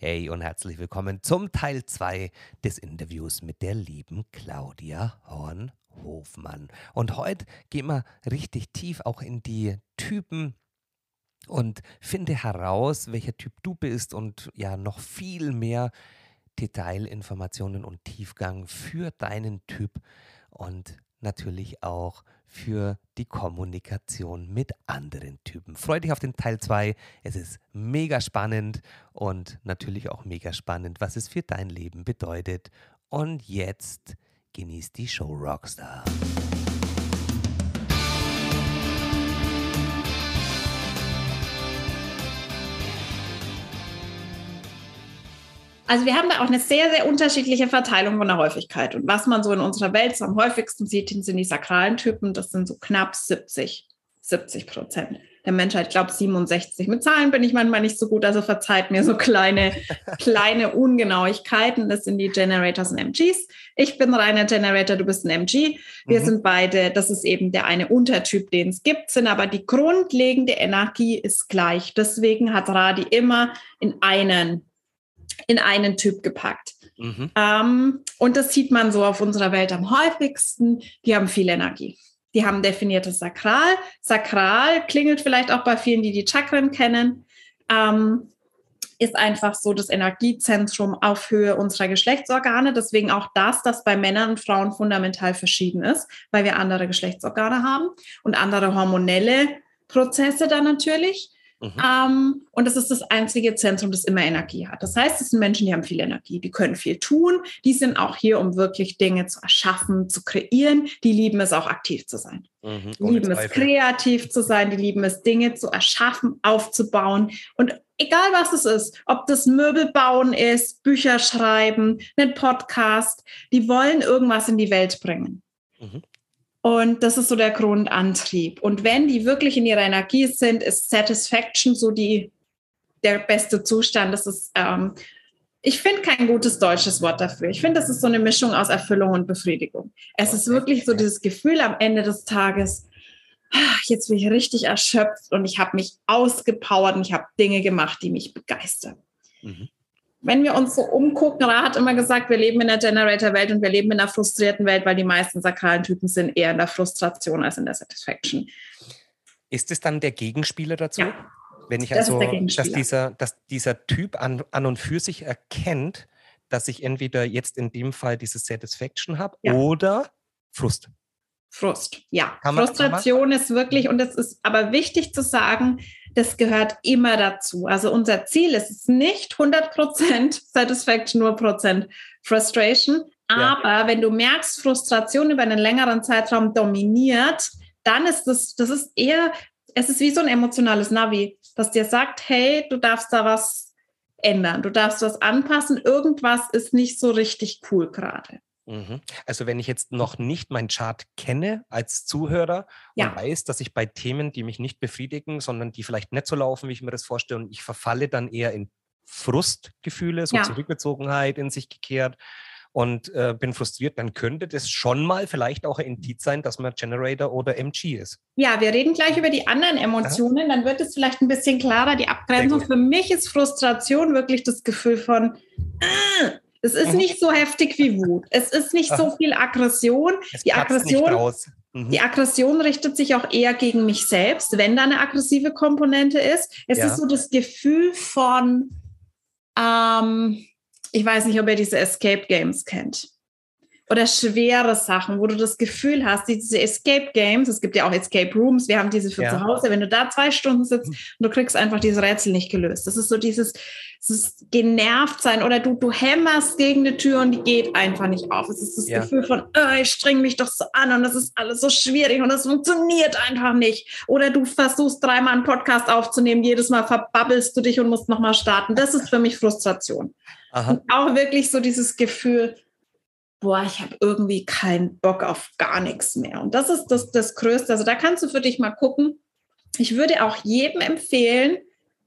Hey und herzlich willkommen zum Teil 2 des Interviews mit der lieben Claudia Horn-Hofmann. Und heute gehen wir richtig tief auch in die Typen und finde heraus, welcher Typ du bist und ja noch viel mehr Detailinformationen und Tiefgang für deinen Typ und natürlich auch für die Kommunikation mit anderen Typen. Freue dich auf den Teil 2. Es ist mega spannend und natürlich auch mega spannend, was es für dein Leben bedeutet. Und jetzt genießt die Show Rockstar. Also wir haben da auch eine sehr, sehr unterschiedliche Verteilung von der Häufigkeit. Und was man so in unserer Welt so am häufigsten sieht, sind die sakralen Typen. Das sind so knapp 70, 70 Prozent der Menschheit. Ich glaube 67. Mit Zahlen bin ich manchmal nicht so gut, also verzeiht mir so kleine, kleine Ungenauigkeiten. Das sind die Generators und MGs. Ich bin reiner Generator, du bist ein MG. Wir mhm. sind beide, das ist eben der eine Untertyp, den es gibt, sind aber die grundlegende Energie ist gleich. Deswegen hat Radi immer in einen in einen Typ gepackt. Mhm. Ähm, und das sieht man so auf unserer Welt am häufigsten. Die haben viel Energie. Die haben definiertes Sakral. Sakral klingelt vielleicht auch bei vielen, die die Chakren kennen. Ähm, ist einfach so das Energiezentrum auf Höhe unserer Geschlechtsorgane. Deswegen auch das, das bei Männern und Frauen fundamental verschieden ist, weil wir andere Geschlechtsorgane haben und andere hormonelle Prozesse dann natürlich. Mhm. Ähm, und das ist das einzige Zentrum, das immer Energie hat. Das heißt, es sind Menschen, die haben viel Energie, die können viel tun, die sind auch hier, um wirklich Dinge zu erschaffen, zu kreieren. Die lieben es auch aktiv zu sein. Mhm, die lieben es kreativ zu sein, die lieben es Dinge zu erschaffen, aufzubauen und egal was es ist, ob das Möbel bauen ist, Bücher schreiben, einen Podcast, die wollen irgendwas in die Welt bringen. Mhm. Und das ist so der Grundantrieb. Und wenn die wirklich in ihrer Energie sind, ist Satisfaction so die, der beste Zustand. Das ist, ähm, ich finde kein gutes deutsches Wort dafür. Ich finde, das ist so eine Mischung aus Erfüllung und Befriedigung. Es ist wirklich so dieses Gefühl am Ende des Tages, ah, jetzt bin ich richtig erschöpft und ich habe mich ausgepowert und ich habe Dinge gemacht, die mich begeistern. Mhm wenn wir uns so umgucken, Ra hat immer gesagt, wir leben in der Generator-Welt und wir leben in einer frustrierten Welt, weil die meisten sakralen Typen sind eher in der Frustration als in der Satisfaction. Ist es dann der Gegenspieler dazu? Ja, wenn ich das also, dass dieser, dass dieser Typ an, an und für sich erkennt, dass ich entweder jetzt in dem Fall diese Satisfaction habe ja. oder Frust. Frust, ja. Man, Frustration ist wirklich, und es ist aber wichtig zu sagen, das gehört immer dazu. Also unser Ziel ist es nicht 100% Satisfaction, nur Prozent Frustration. Aber ja. wenn du merkst, Frustration über einen längeren Zeitraum dominiert, dann ist das, das ist eher, es ist wie so ein emotionales Navi, das dir sagt, hey, du darfst da was ändern, du darfst was anpassen, irgendwas ist nicht so richtig cool gerade. Mhm. Also wenn ich jetzt noch nicht meinen Chart kenne als Zuhörer ja. und weiß, dass ich bei Themen, die mich nicht befriedigen, sondern die vielleicht nicht so laufen, wie ich mir das vorstelle, und ich verfalle dann eher in Frustgefühle, so ja. Zurückgezogenheit in sich gekehrt und äh, bin frustriert, dann könnte das schon mal vielleicht auch ein Indiz sein, dass man Generator oder MG ist. Ja, wir reden gleich über die anderen Emotionen, dann wird es vielleicht ein bisschen klarer, die Abgrenzung. Für mich ist Frustration wirklich das Gefühl von, äh, es ist mhm. nicht so heftig wie Wut. Es ist nicht so viel Aggression. Es die Aggression, mhm. die Aggression richtet sich auch eher gegen mich selbst, wenn da eine aggressive Komponente ist. Es ja. ist so das Gefühl von, ähm, ich weiß nicht, ob ihr diese Escape Games kennt oder schwere Sachen, wo du das Gefühl hast, diese Escape Games, es gibt ja auch Escape Rooms, wir haben diese für ja. zu Hause, wenn du da zwei Stunden sitzt und du kriegst einfach dieses Rätsel nicht gelöst. Das ist so dieses, dieses genervt sein oder du, du hämmerst gegen eine Tür und die geht einfach nicht auf. Es ist das ja. Gefühl von, oh, ich streng mich doch so an und das ist alles so schwierig und das funktioniert einfach nicht. Oder du versuchst dreimal einen Podcast aufzunehmen, jedes Mal verbabbelst du dich und musst nochmal starten. Das ist für mich Frustration. Aha. Und auch wirklich so dieses Gefühl, boah, ich habe irgendwie keinen Bock auf gar nichts mehr. Und das ist das, das Größte. Also da kannst du für dich mal gucken. Ich würde auch jedem empfehlen,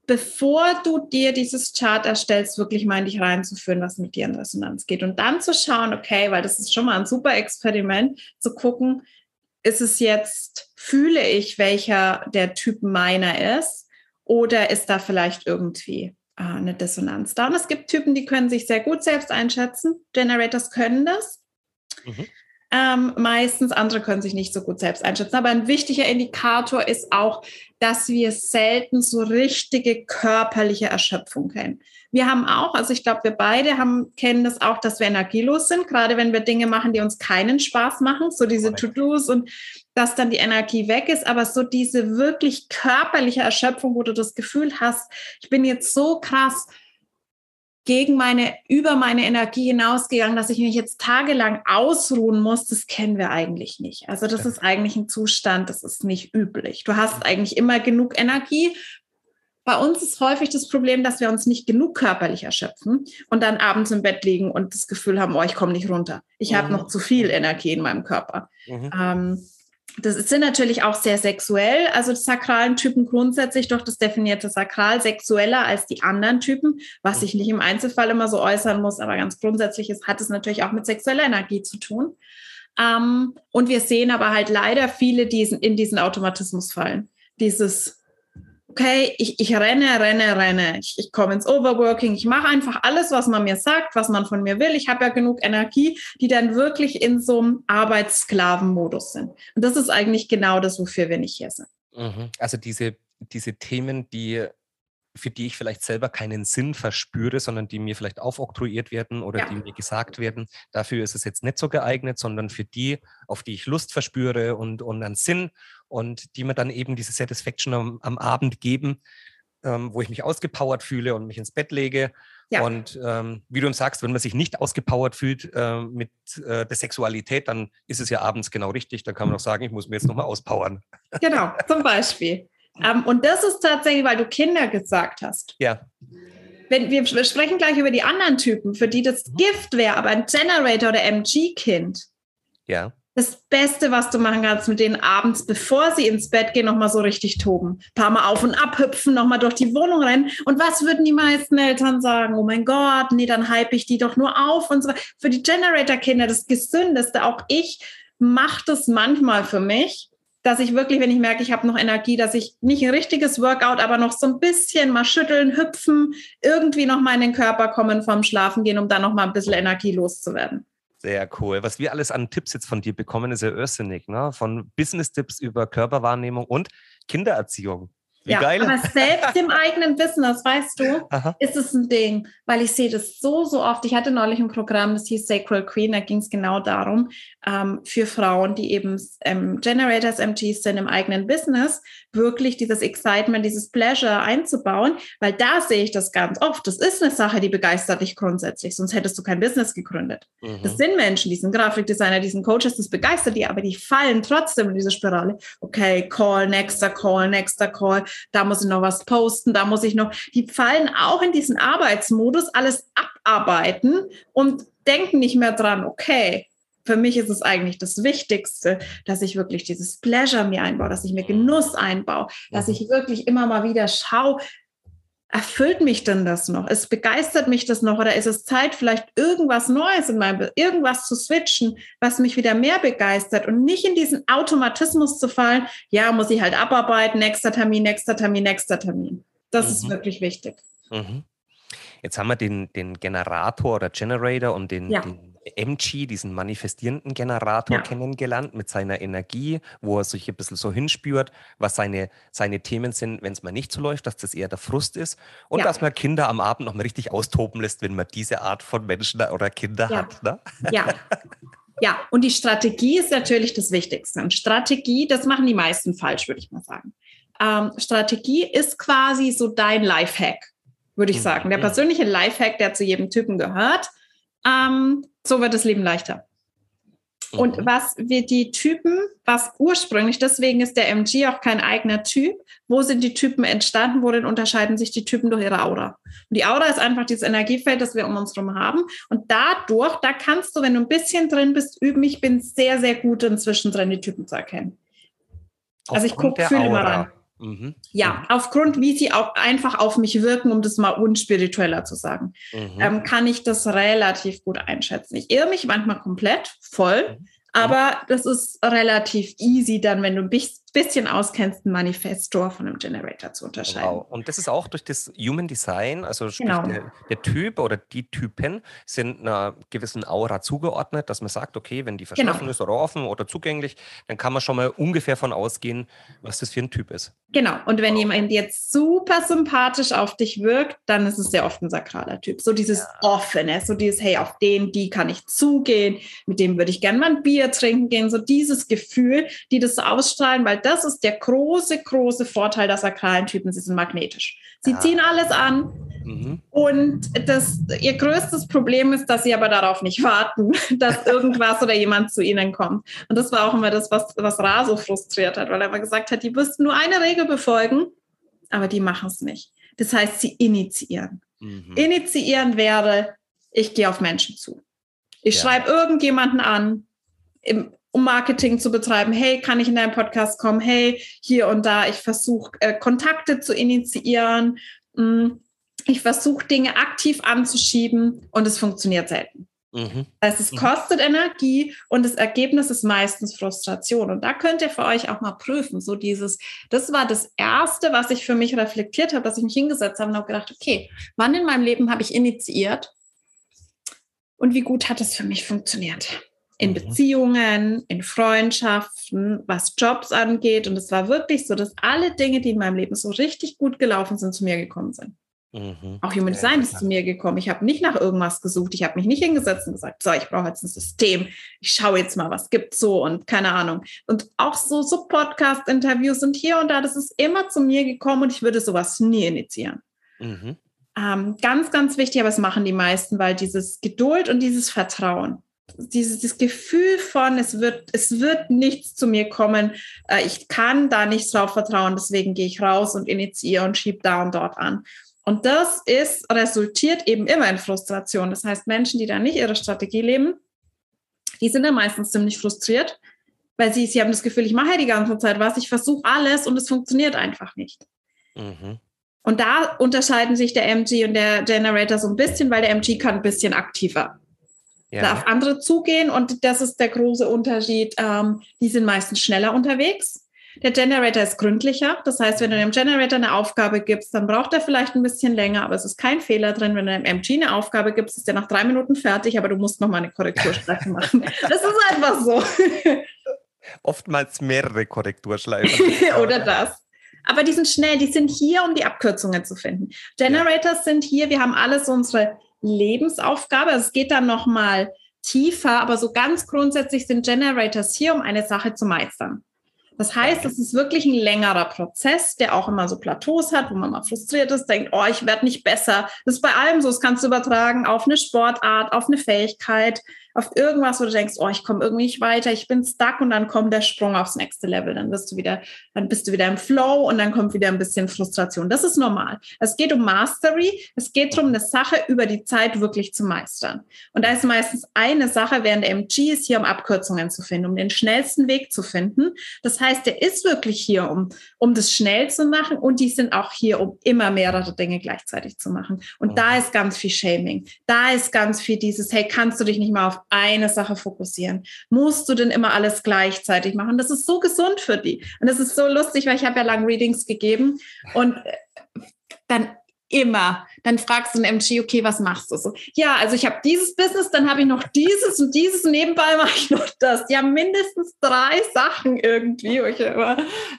bevor du dir dieses Chart erstellst, wirklich mal in dich reinzuführen, was mit dir in Resonanz geht. Und dann zu schauen, okay, weil das ist schon mal ein super Experiment, zu gucken, ist es jetzt, fühle ich, welcher der Typ meiner ist? Oder ist da vielleicht irgendwie eine Dissonanz da. Und es gibt Typen, die können sich sehr gut selbst einschätzen. Generators können das. Mhm. Ähm, meistens andere können sich nicht so gut selbst einschätzen. Aber ein wichtiger Indikator ist auch, dass wir selten so richtige körperliche Erschöpfung kennen. Wir haben auch, also ich glaube, wir beide haben, kennen das auch, dass wir energielos sind, gerade wenn wir Dinge machen, die uns keinen Spaß machen, so diese To-Dos und dass dann die Energie weg ist, aber so diese wirklich körperliche Erschöpfung, wo du das Gefühl hast, ich bin jetzt so krass gegen meine, über meine Energie hinausgegangen, dass ich mich jetzt tagelang ausruhen muss, das kennen wir eigentlich nicht. Also das ist eigentlich ein Zustand, das ist nicht üblich. Du hast eigentlich immer genug Energie. Bei uns ist häufig das Problem, dass wir uns nicht genug körperlich erschöpfen und dann abends im Bett liegen und das Gefühl haben, oh, ich komme nicht runter. Ich mhm. habe noch zu viel Energie in meinem Körper. Mhm. Ähm, das sind natürlich auch sehr sexuell, also die sakralen Typen grundsätzlich durch das definierte Sakral sexueller als die anderen Typen, was sich nicht im Einzelfall immer so äußern muss, aber ganz grundsätzlich ist, hat es natürlich auch mit sexueller Energie zu tun. Ähm, und wir sehen aber halt leider viele, die in diesen Automatismus fallen. Dieses okay, ich, ich renne, renne, renne. Ich, ich komme ins Overworking. Ich mache einfach alles, was man mir sagt, was man von mir will. Ich habe ja genug Energie, die dann wirklich in so einem Arbeitssklavenmodus sind. Und das ist eigentlich genau das, wofür wir nicht hier sind. Mhm. Also diese, diese Themen, die für die ich vielleicht selber keinen Sinn verspüre, sondern die mir vielleicht aufoktroyiert werden oder ja. die mir gesagt werden, dafür ist es jetzt nicht so geeignet, sondern für die, auf die ich Lust verspüre und, und einen Sinn und die mir dann eben diese Satisfaction am, am Abend geben, ähm, wo ich mich ausgepowert fühle und mich ins Bett lege. Ja. Und ähm, wie du sagst, wenn man sich nicht ausgepowert fühlt äh, mit äh, der Sexualität, dann ist es ja abends genau richtig. Dann kann man auch sagen, ich muss mir jetzt nochmal auspowern. Genau, zum Beispiel. Ähm, und das ist tatsächlich, weil du Kinder gesagt hast. Ja. Wenn wir, sprechen gleich über die anderen Typen, für die das mhm. Gift wäre, aber ein Generator oder MG-Kind. Ja. Das Beste, was du machen kannst mit denen abends, bevor sie ins Bett gehen, nochmal so richtig toben. Ein paar Mal auf und ab hüpfen, nochmal durch die Wohnung rennen. Und was würden die meisten Eltern sagen? Oh mein Gott, nee, dann hype ich die doch nur auf und so. Für die Generator-Kinder das Gesündeste. Auch ich mache das manchmal für mich dass ich wirklich, wenn ich merke, ich habe noch Energie, dass ich nicht ein richtiges Workout, aber noch so ein bisschen mal schütteln, hüpfen, irgendwie noch mal in den Körper kommen vom Schlafen gehen, um dann noch mal ein bisschen Energie loszuwerden. Sehr cool. Was wir alles an Tipps jetzt von dir bekommen, ist ja irrsinnig, ne? Von Business-Tipps über Körperwahrnehmung und Kindererziehung. Wie ja, geil. aber selbst im eigenen Business, weißt du, Aha. ist es ein Ding, weil ich sehe das so, so oft. Ich hatte neulich ein Programm, das hieß Sacral Queen, da ging es genau darum, ähm, für Frauen, die eben ähm, Generators MGs sind im eigenen Business, wirklich dieses Excitement, dieses Pleasure einzubauen, weil da sehe ich das ganz oft. Das ist eine Sache, die begeistert dich grundsätzlich, sonst hättest du kein Business gegründet. Mhm. Das sind Menschen, die sind Grafikdesigner, die sind Coaches, das begeistert die, aber die fallen trotzdem in diese Spirale. Okay, Call, nächster Call, nächster Call da muss ich noch was posten, da muss ich noch, die fallen auch in diesen Arbeitsmodus, alles abarbeiten und denken nicht mehr dran, okay, für mich ist es eigentlich das Wichtigste, dass ich wirklich dieses Pleasure mir einbaue, dass ich mir Genuss einbaue, dass ich wirklich immer mal wieder schaue, erfüllt mich denn das noch? Es begeistert mich das noch oder ist es Zeit, vielleicht irgendwas Neues in meinem, irgendwas zu switchen, was mich wieder mehr begeistert und nicht in diesen Automatismus zu fallen, ja, muss ich halt abarbeiten, nächster Termin, nächster Termin, nächster Termin. Das mhm. ist wirklich wichtig. Mhm. Jetzt haben wir den, den Generator oder Generator und den, ja. den MG, diesen manifestierenden Generator, ja. kennengelernt mit seiner Energie, wo er sich ein bisschen so hinspürt, was seine, seine Themen sind, wenn es mal nicht so läuft, dass das eher der Frust ist und ja. dass man Kinder am Abend noch mal richtig austoben lässt, wenn man diese Art von Menschen oder Kinder ja. hat. Ne? Ja. Ja, und die Strategie ist natürlich das Wichtigste. Und Strategie, das machen die meisten falsch, würde ich mal sagen. Ähm, Strategie ist quasi so dein Lifehack, würde ich mhm. sagen. Der persönliche Lifehack, der zu jedem Typen gehört. Ähm, so wird das Leben leichter. Und mhm. was wir die Typen, was ursprünglich, deswegen ist der MG auch kein eigener Typ. Wo sind die Typen entstanden? Worin unterscheiden sich die Typen durch ihre Aura? Und die Aura ist einfach dieses Energiefeld, das wir um uns herum haben. Und dadurch, da kannst du, wenn du ein bisschen drin bist, üben. Ich bin sehr, sehr gut inzwischen drin, die Typen zu erkennen. Aufgrund also ich gucke, fühle immer rein. Mhm. Ja, mhm. aufgrund, wie sie auch einfach auf mich wirken, um das mal unspiritueller zu sagen, mhm. ähm, kann ich das relativ gut einschätzen. Ich irre mich manchmal komplett voll, mhm. aber das ist relativ easy dann, wenn du ein bisschen auskennst, einen Manifestor von einem Generator zu unterscheiden. Wow. Und das ist auch durch das Human Design, also genau. der, der, Typ oder die Typen sind einer gewissen Aura zugeordnet, dass man sagt, okay, wenn die genau. verschlossen genau. ist oder offen oder zugänglich, dann kann man schon mal ungefähr von ausgehen, was das für ein Typ ist. Genau. Und wenn wow. jemand jetzt super sympathisch auf dich wirkt, dann ist es sehr oft ein sakraler Typ. So dieses ja. Offene, so dieses, hey, auf den, die kann ich zugehen, mit dem würde ich gerne mal ein Bier trinken gehen, so dieses Gefühl, die das ausstrahlen, weil das ist der große, große Vorteil der sakralen Typen. Sie sind magnetisch. Sie ah. ziehen alles an. Mhm. Und das, ihr größtes Problem ist, dass sie aber darauf nicht warten, dass irgendwas oder jemand zu ihnen kommt. Und das war auch immer das, was, was Ra so frustriert hat, weil er immer gesagt hat, die müssten nur eine Regel befolgen, aber die machen es nicht. Das heißt, sie initiieren. Mhm. Initiieren wäre, ich gehe auf Menschen zu. Ich ja. schreibe irgendjemanden an, im, um Marketing zu betreiben. Hey, kann ich in deinen Podcast kommen? Hey, hier und da. Ich versuche äh, Kontakte zu initiieren. Mm, ich versuche Dinge aktiv anzuschieben und es funktioniert selten. Mhm. Das heißt, es mhm. kostet Energie und das Ergebnis ist meistens Frustration. Und da könnt ihr für euch auch mal prüfen. So dieses, das war das Erste, was ich für mich reflektiert habe, dass ich mich hingesetzt habe und habe gedacht, okay, wann in meinem Leben habe ich initiiert und wie gut hat es für mich funktioniert? In mhm. Beziehungen, in Freundschaften, was Jobs angeht. Und es war wirklich so, dass alle Dinge, die in meinem Leben so richtig gut gelaufen sind, zu mir gekommen sind. Mhm. Auch Human Design ist zu mir gekommen. Ich habe nicht nach irgendwas gesucht. Ich habe mich nicht hingesetzt und gesagt, so, ich brauche jetzt ein System. Ich schaue jetzt mal, was gibt so und keine Ahnung. Und auch so, so Podcast-Interviews sind hier und da. Das ist immer zu mir gekommen und ich würde sowas nie initiieren. Mhm. Ähm, ganz, ganz wichtig, aber es machen die meisten, weil dieses Geduld und dieses Vertrauen dieses, dieses Gefühl von, es wird, es wird nichts zu mir kommen, äh, ich kann da nicht drauf vertrauen, deswegen gehe ich raus und initiiere und schiebe da und dort an. Und das ist, resultiert eben immer in Frustration. Das heißt, Menschen, die da nicht ihre Strategie leben, die sind dann meistens ziemlich frustriert, weil sie, sie haben das Gefühl, ich mache ja die ganze Zeit was, ich versuche alles und es funktioniert einfach nicht. Mhm. Und da unterscheiden sich der MG und der Generator so ein bisschen, weil der MG kann ein bisschen aktiver ja. auf andere zugehen. Und das ist der große Unterschied. Ähm, die sind meistens schneller unterwegs. Der Generator ist gründlicher. Das heißt, wenn du dem Generator eine Aufgabe gibst, dann braucht er vielleicht ein bisschen länger, aber es ist kein Fehler drin. Wenn du dem MG eine Aufgabe gibst, ist der nach drei Minuten fertig, aber du musst noch mal eine Korrekturschleife machen. Das ist einfach so. Oftmals mehrere Korrekturschleifen. Oder das. Aber die sind schnell, die sind hier, um die Abkürzungen zu finden. Generators ja. sind hier, wir haben alles unsere Lebensaufgabe. Also es geht dann noch mal tiefer, aber so ganz grundsätzlich sind Generators hier, um eine Sache zu meistern. Das heißt, es ist wirklich ein längerer Prozess, der auch immer so Plateaus hat, wo man mal frustriert ist, denkt, oh, ich werde nicht besser. Das ist bei allem so, das kannst du übertragen auf eine Sportart, auf eine Fähigkeit, auf irgendwas, wo du denkst, oh, ich komme irgendwie nicht weiter, ich bin stuck und dann kommt der Sprung aufs nächste Level. Dann bist du wieder, dann bist du wieder im Flow und dann kommt wieder ein bisschen Frustration. Das ist normal. Es geht um Mastery. Es geht darum, eine Sache über die Zeit wirklich zu meistern. Und da ist meistens eine Sache, während der MG ist hier, um Abkürzungen zu finden, um den schnellsten Weg zu finden. Das heißt, der ist wirklich hier, um, um das schnell zu machen und die sind auch hier, um immer mehrere Dinge gleichzeitig zu machen. Und da ist ganz viel Shaming. Da ist ganz viel dieses, hey, kannst du dich nicht mal auf eine Sache fokussieren? Musst du denn immer alles gleichzeitig machen? Das ist so gesund für die. Und das ist so lustig, weil ich habe ja lang Readings gegeben und äh, dann immer. Dann fragst du einen MG, okay, was machst du so? Ja, also ich habe dieses Business, dann habe ich noch dieses und dieses und nebenbei mache ich noch das. Die haben mindestens drei Sachen irgendwie, wo ich immer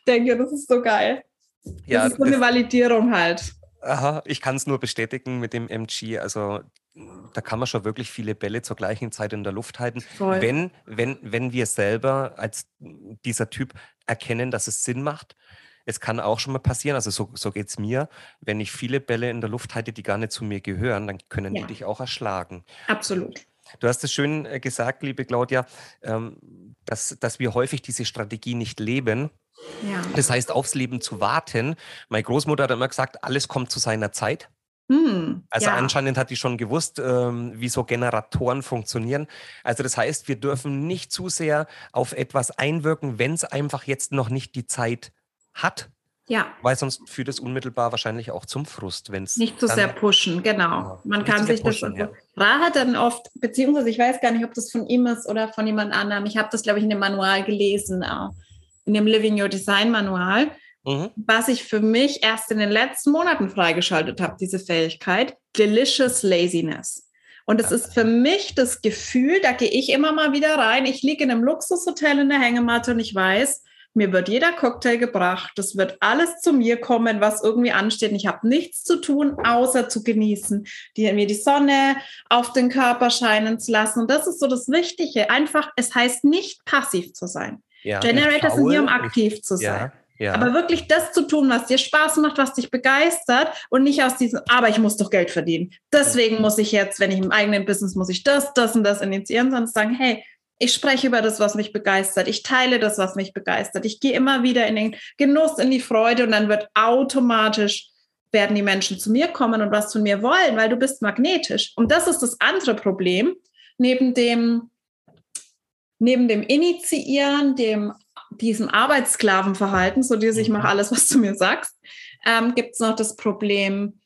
denke, das ist so geil. Ja, das ist so eine Validierung halt. Aha, ich kann es nur bestätigen mit dem MG. Also da kann man schon wirklich viele Bälle zur gleichen Zeit in der Luft halten, wenn, wenn, wenn wir selber als dieser Typ erkennen, dass es Sinn macht. Es kann auch schon mal passieren, also so, so geht es mir, wenn ich viele Bälle in der Luft halte, die gar nicht zu mir gehören, dann können ja. die dich auch erschlagen. Absolut. Du hast es schön äh, gesagt, liebe Claudia, ähm, dass, dass wir häufig diese Strategie nicht leben. Ja. Das heißt, aufs Leben zu warten. Meine Großmutter hat immer gesagt, alles kommt zu seiner Zeit. Hm, also ja. anscheinend hat die schon gewusst, ähm, wie so Generatoren funktionieren. Also das heißt, wir dürfen nicht zu sehr auf etwas einwirken, wenn es einfach jetzt noch nicht die Zeit hat. Ja. Weil sonst führt es unmittelbar wahrscheinlich auch zum Frust, wenn es. Nicht zu sehr pushen, genau. Ja, Man kann sich pushen, das. Also, ja. Ra hat dann oft, beziehungsweise ich weiß gar nicht, ob das von ihm ist oder von jemand anderem. Ich habe das, glaube ich, in dem Manual gelesen. Auch in dem Living Your Design Manual, mhm. was ich für mich erst in den letzten Monaten freigeschaltet habe, diese Fähigkeit, Delicious Laziness. Und es ist für mich das Gefühl, da gehe ich immer mal wieder rein. Ich liege in einem Luxushotel in der Hängematte und ich weiß, mir wird jeder Cocktail gebracht. Das wird alles zu mir kommen, was irgendwie ansteht. Und ich habe nichts zu tun, außer zu genießen, die, mir die Sonne auf den Körper scheinen zu lassen. Und das ist so das Wichtige. Einfach, es heißt nicht passiv zu sein. Ja, Generator sind hier, um aktiv zu sein. Ja. Ja. Aber wirklich das zu tun, was dir Spaß macht, was dich begeistert und nicht aus diesem, aber ich muss doch Geld verdienen. Deswegen muss ich jetzt, wenn ich im eigenen Business, muss ich das, das und das initiieren, sondern sagen, hey, ich spreche über das, was mich begeistert. Ich teile das, was mich begeistert. Ich gehe immer wieder in den Genuss, in die Freude und dann wird automatisch werden die Menschen zu mir kommen und was von mir wollen, weil du bist magnetisch. Und das ist das andere Problem, neben dem, neben dem Initiieren, dem diesem Arbeitssklavenverhalten, so dieses, ich mache mhm. alles, was du mir sagst, ähm, gibt es noch das Problem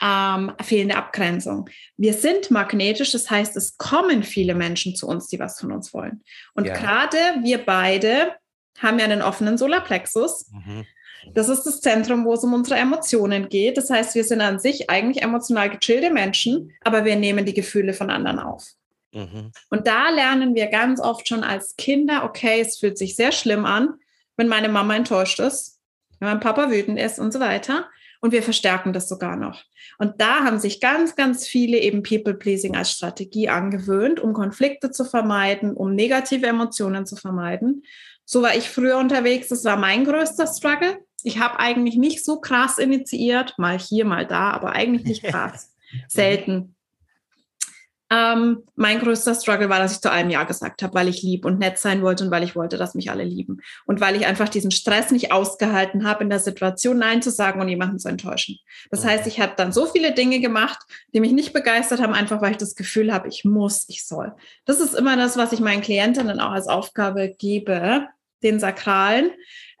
ähm, fehlende Abgrenzung. Wir sind magnetisch, das heißt, es kommen viele Menschen zu uns, die was von uns wollen. Und ja. gerade wir beide haben ja einen offenen Solarplexus. Mhm. Das ist das Zentrum, wo es um unsere Emotionen geht. Das heißt, wir sind an sich eigentlich emotional gechillte Menschen, aber wir nehmen die Gefühle von anderen auf. Mhm. Und da lernen wir ganz oft schon als Kinder, okay, es fühlt sich sehr schlimm an, wenn meine Mama enttäuscht ist, wenn mein Papa wütend ist und so weiter. Und wir verstärken das sogar noch. Und da haben sich ganz, ganz viele eben People-Pleasing als Strategie angewöhnt, um Konflikte zu vermeiden, um negative Emotionen zu vermeiden. So war ich früher unterwegs. Das war mein größter Struggle. Ich habe eigentlich nicht so krass initiiert, mal hier, mal da, aber eigentlich nicht krass. Selten. Ähm, mein größter Struggle war, dass ich zu allem Ja gesagt habe, weil ich lieb und nett sein wollte und weil ich wollte, dass mich alle lieben. Und weil ich einfach diesen Stress nicht ausgehalten habe, in der Situation Nein zu sagen und jemanden zu enttäuschen. Das heißt, ich habe dann so viele Dinge gemacht, die mich nicht begeistert haben, einfach weil ich das Gefühl habe, ich muss, ich soll. Das ist immer das, was ich meinen Klientinnen auch als Aufgabe gebe, den Sakralen,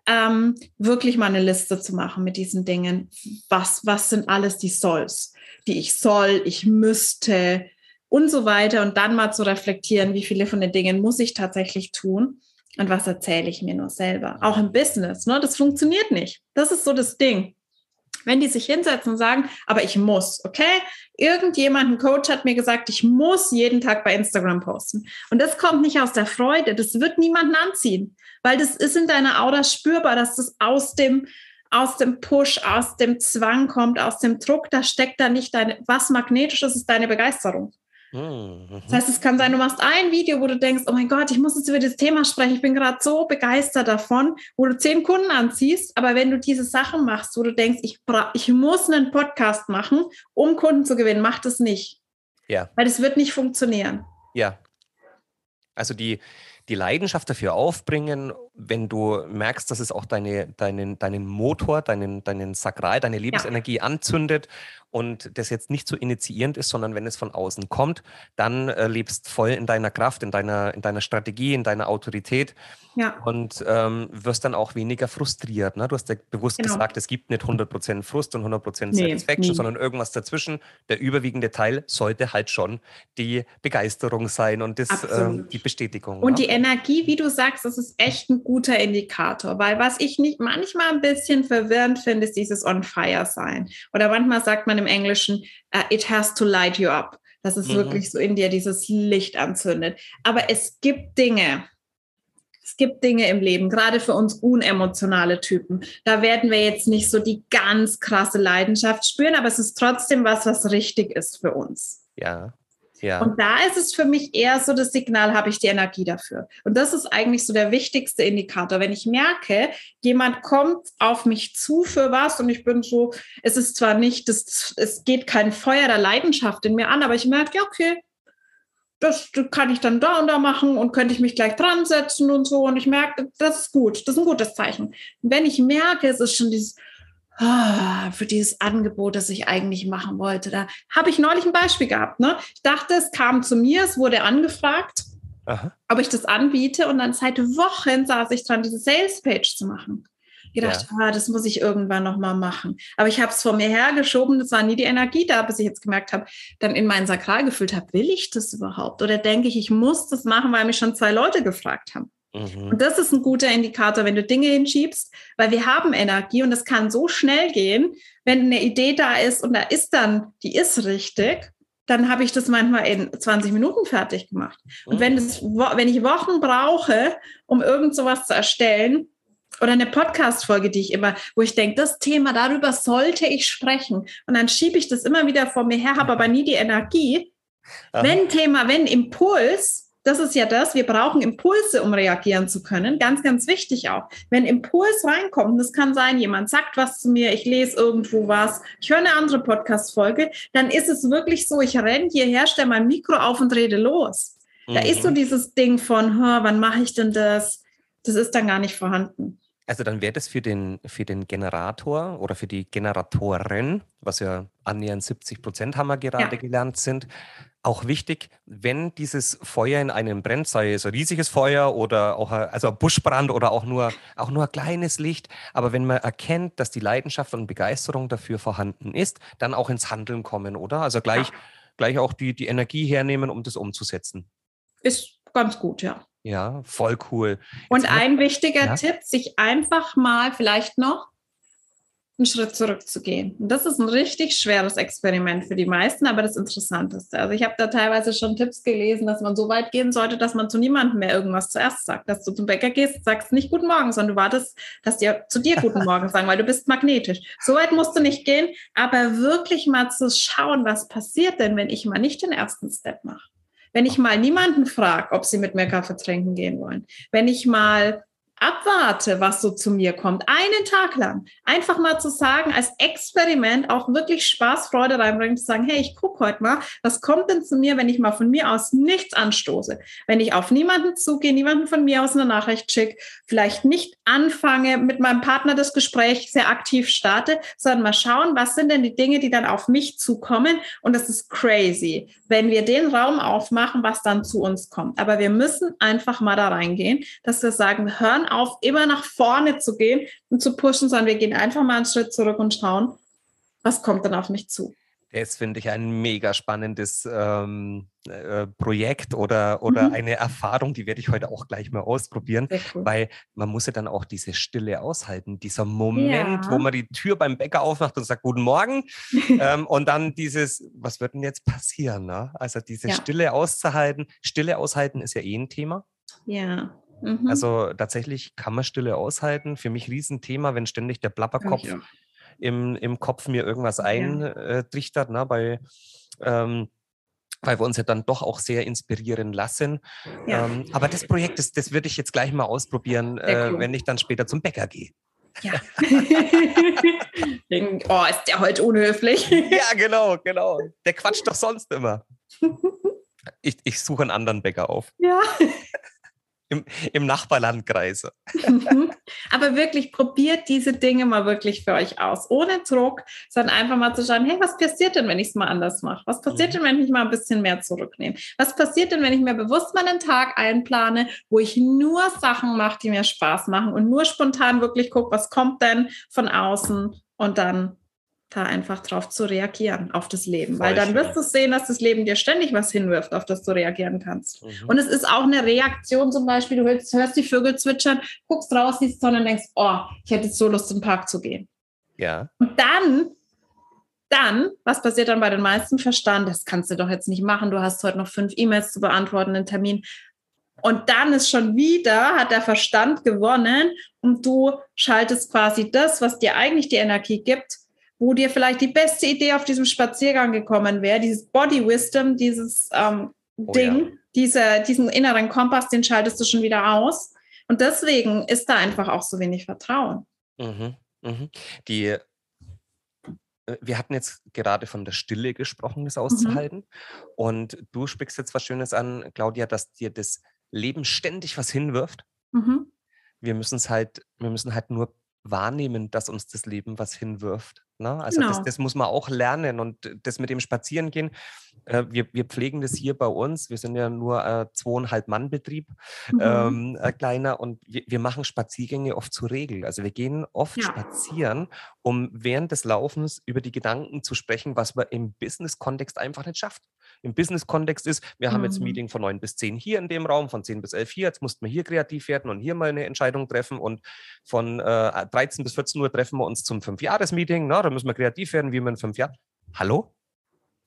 ähm, wirklich mal eine Liste zu machen mit diesen Dingen. Was, was sind alles die Solls, die ich soll, ich müsste, und so weiter und dann mal zu reflektieren, wie viele von den Dingen muss ich tatsächlich tun und was erzähle ich mir nur selber. Auch im Business, ne? das funktioniert nicht. Das ist so das Ding. Wenn die sich hinsetzen und sagen, aber ich muss, okay? Irgendjemand, ein Coach hat mir gesagt, ich muss jeden Tag bei Instagram posten. Und das kommt nicht aus der Freude, das wird niemanden anziehen, weil das ist in deiner Aura spürbar, dass das aus dem, aus dem Push, aus dem Zwang kommt, aus dem Druck, da steckt da nicht deine, was magnetisch ist, ist deine Begeisterung. Mhm. Das heißt, es kann sein, du machst ein Video, wo du denkst, oh mein Gott, ich muss jetzt über das Thema sprechen, ich bin gerade so begeistert davon, wo du zehn Kunden anziehst, aber wenn du diese Sachen machst, wo du denkst, ich, ich muss einen Podcast machen, um Kunden zu gewinnen, mach das nicht. Ja. Weil das wird nicht funktionieren. Ja. Also die, die Leidenschaft dafür aufbringen, wenn du merkst, dass es auch deine, deinen, deinen Motor, deinen, deinen Sakral, deine Lebensenergie ja. anzündet und das jetzt nicht so initiierend ist, sondern wenn es von außen kommt, dann äh, lebst voll in deiner Kraft, in deiner, in deiner Strategie, in deiner Autorität ja. und ähm, wirst dann auch weniger frustriert. Ne? Du hast ja bewusst genau. gesagt, es gibt nicht 100% Frust und 100% nee, Satisfaction, nee. sondern irgendwas dazwischen. Der überwiegende Teil sollte halt schon die Begeisterung sein und das, ähm, die Bestätigung. Und ne? die Energie, wie du sagst, das ist echt ein guter Indikator, weil was ich nicht manchmal ein bisschen verwirrend finde, ist dieses On Fire sein. Oder manchmal sagt man im Englischen, uh, it has to light you up. Dass es mhm. wirklich so in dir dieses Licht anzündet. Aber es gibt Dinge, es gibt Dinge im Leben, gerade für uns unemotionale Typen. Da werden wir jetzt nicht so die ganz krasse Leidenschaft spüren, aber es ist trotzdem was, was richtig ist für uns. Ja. Ja. Und da ist es für mich eher so das Signal, habe ich die Energie dafür. Und das ist eigentlich so der wichtigste Indikator. Wenn ich merke, jemand kommt auf mich zu für was und ich bin so, es ist zwar nicht, das, es geht kein Feuer der Leidenschaft in mir an, aber ich merke, ja, okay, das kann ich dann da und da machen und könnte ich mich gleich dran setzen und so. Und ich merke, das ist gut, das ist ein gutes Zeichen. wenn ich merke, es ist schon dieses, für dieses Angebot, das ich eigentlich machen wollte. Da habe ich neulich ein Beispiel gehabt. Ne? Ich dachte, es kam zu mir, es wurde angefragt, Aha. ob ich das anbiete. Und dann seit Wochen saß ich dran, diese Sales-Page zu machen. Ich dachte, ja. ah, das muss ich irgendwann nochmal machen. Aber ich habe es vor mir hergeschoben, das war nie die Energie da, bis ich jetzt gemerkt habe, dann in meinen Sakral gefühlt habe, will ich das überhaupt? Oder denke ich, ich muss das machen, weil mich schon zwei Leute gefragt haben. Mhm. Und das ist ein guter Indikator, wenn du Dinge hinschiebst, weil wir haben Energie und das kann so schnell gehen, wenn eine Idee da ist und da ist dann, die ist richtig, dann habe ich das manchmal in 20 Minuten fertig gemacht. Und wenn, das, wenn ich Wochen brauche, um irgend sowas zu erstellen, oder eine Podcast-Folge, die ich immer, wo ich denke, das Thema, darüber sollte ich sprechen. Und dann schiebe ich das immer wieder vor mir her, habe aber nie die Energie. Aha. Wenn Thema, wenn Impuls, das ist ja das, wir brauchen Impulse, um reagieren zu können. Ganz, ganz wichtig auch. Wenn Impuls reinkommt, das kann sein, jemand sagt was zu mir, ich lese irgendwo was, ich höre eine andere Podcast-Folge, dann ist es wirklich so, ich renne hierher, stelle mein Mikro auf und rede los. Mhm. Da ist so mhm. dieses Ding von, wann mache ich denn das? Das ist dann gar nicht vorhanden. Also dann wäre das für den, für den Generator oder für die Generatorin, was ja annähernd 70 Prozent haben wir gerade ja. gelernt sind, auch wichtig, wenn dieses Feuer in einem brennt, sei es ein riesiges Feuer oder auch ein, also ein Buschbrand oder auch nur, auch nur ein kleines Licht, aber wenn man erkennt, dass die Leidenschaft und Begeisterung dafür vorhanden ist, dann auch ins Handeln kommen, oder? Also gleich, gleich auch die, die Energie hernehmen, um das umzusetzen. Ist ganz gut, ja. Ja, voll cool. Jetzt und ein wichtiger ja? Tipp, sich einfach mal vielleicht noch einen Schritt zurückzugehen. Und das ist ein richtig schweres Experiment für die meisten, aber das Interessanteste. Also ich habe da teilweise schon Tipps gelesen, dass man so weit gehen sollte, dass man zu niemandem mehr irgendwas zuerst sagt. Dass du zum Bäcker gehst, sagst nicht Guten Morgen, sondern du wartest, dass die zu dir Guten Morgen sagen, weil du bist magnetisch. So weit musst du nicht gehen, aber wirklich mal zu schauen, was passiert denn, wenn ich mal nicht den ersten Step mache. Wenn ich mal niemanden frage, ob sie mit mir Kaffee trinken gehen wollen, wenn ich mal abwarte, was so zu mir kommt, einen Tag lang, einfach mal zu sagen, als Experiment auch wirklich Spaß, Freude reinbringen, zu sagen, hey, ich gucke heute mal, was kommt denn zu mir, wenn ich mal von mir aus nichts anstoße, wenn ich auf niemanden zugehe, niemanden von mir aus eine Nachricht schicke, vielleicht nicht anfange, mit meinem Partner das Gespräch sehr aktiv starte, sondern mal schauen, was sind denn die Dinge, die dann auf mich zukommen? Und das ist crazy, wenn wir den Raum aufmachen, was dann zu uns kommt. Aber wir müssen einfach mal da reingehen, dass wir sagen, wir hören auf, immer nach vorne zu gehen und zu pushen, sondern wir gehen einfach mal einen Schritt zurück und schauen, was kommt dann auf mich zu. Das finde ich ein mega spannendes ähm, äh, Projekt oder, oder mhm. eine Erfahrung, die werde ich heute auch gleich mal ausprobieren, cool. weil man muss ja dann auch diese Stille aushalten, dieser Moment, ja. wo man die Tür beim Bäcker aufmacht und sagt Guten Morgen ähm, und dann dieses, was wird denn jetzt passieren? Ne? Also diese ja. Stille auszuhalten, Stille aushalten ist ja eh ein Thema. Ja. Mhm. Also tatsächlich kann man Stille aushalten. Für mich Riesenthema, wenn ständig der Plapperkopf ja. im, im Kopf mir irgendwas eintrichtert, ne, bei ähm, weil wir uns ja dann doch auch sehr inspirieren lassen. Ja. Ähm, aber das Projekt, das, das würde ich jetzt gleich mal ausprobieren, äh, cool. wenn ich dann später zum Bäcker gehe. Ja. oh, ist der heute unhöflich? ja, genau, genau. Der quatscht doch sonst immer. Ich, ich suche einen anderen Bäcker auf. Ja im, im Nachbarlandkreis. Mhm. Aber wirklich probiert diese Dinge mal wirklich für euch aus, ohne Druck, sondern einfach mal zu schauen, hey, was passiert denn, wenn ich es mal anders mache? Was passiert mhm. denn, wenn ich mal ein bisschen mehr zurücknehme? Was passiert denn, wenn ich mir bewusst mal einen Tag einplane, wo ich nur Sachen mache, die mir Spaß machen und nur spontan wirklich gucke, was kommt denn von außen und dann da einfach drauf zu reagieren, auf das Leben. Weil dann wirst du sehen, dass das Leben dir ständig was hinwirft, auf das du reagieren kannst. Mhm. Und es ist auch eine Reaktion zum Beispiel, du hörst, hörst die Vögel zwitschern, guckst raus, siehst Sonne und denkst, oh, ich hätte so Lust, im Park zu gehen. Ja. Und dann, dann, was passiert dann bei den meisten Verstand? Das kannst du doch jetzt nicht machen. Du hast heute noch fünf E-Mails zu beantworten, einen Termin. Und dann ist schon wieder, hat der Verstand gewonnen und du schaltest quasi das, was dir eigentlich die Energie gibt, wo dir vielleicht die beste Idee auf diesem Spaziergang gekommen wäre, dieses Body Wisdom, dieses ähm, oh, Ding, ja. diese, diesen inneren Kompass, den schaltest du schon wieder aus. Und deswegen ist da einfach auch so wenig Vertrauen. Mhm, mh. Die, äh, wir hatten jetzt gerade von der Stille gesprochen, das auszuhalten. Mhm. Und du sprichst jetzt was Schönes an, Claudia, dass dir das Leben ständig was hinwirft. Mhm. Wir müssen es halt, wir müssen halt nur wahrnehmen, dass uns das Leben was hinwirft. Ne? Also genau. das, das, muss man auch lernen und das mit dem Spazierengehen, äh, wir, wir pflegen das hier bei uns. Wir sind ja nur äh, zweieinhalb Mann Betrieb, mhm. ähm, äh, kleiner und wir, wir, machen Spaziergänge oft zur Regel. Also wir gehen oft ja. spazieren, um während des Laufens über die Gedanken zu sprechen, was man im Business-Kontext einfach nicht schafft. Im Business-Kontext ist. Wir haben jetzt ein mhm. Meeting von 9 bis 10 hier in dem Raum, von 10 bis 11 hier. Jetzt mussten wir hier kreativ werden und hier mal eine Entscheidung treffen. Und von äh, 13 bis 14 Uhr treffen wir uns zum Fünf-Jahres-Meeting. Da müssen wir kreativ werden, wie wir in fünf Jahren. Hallo?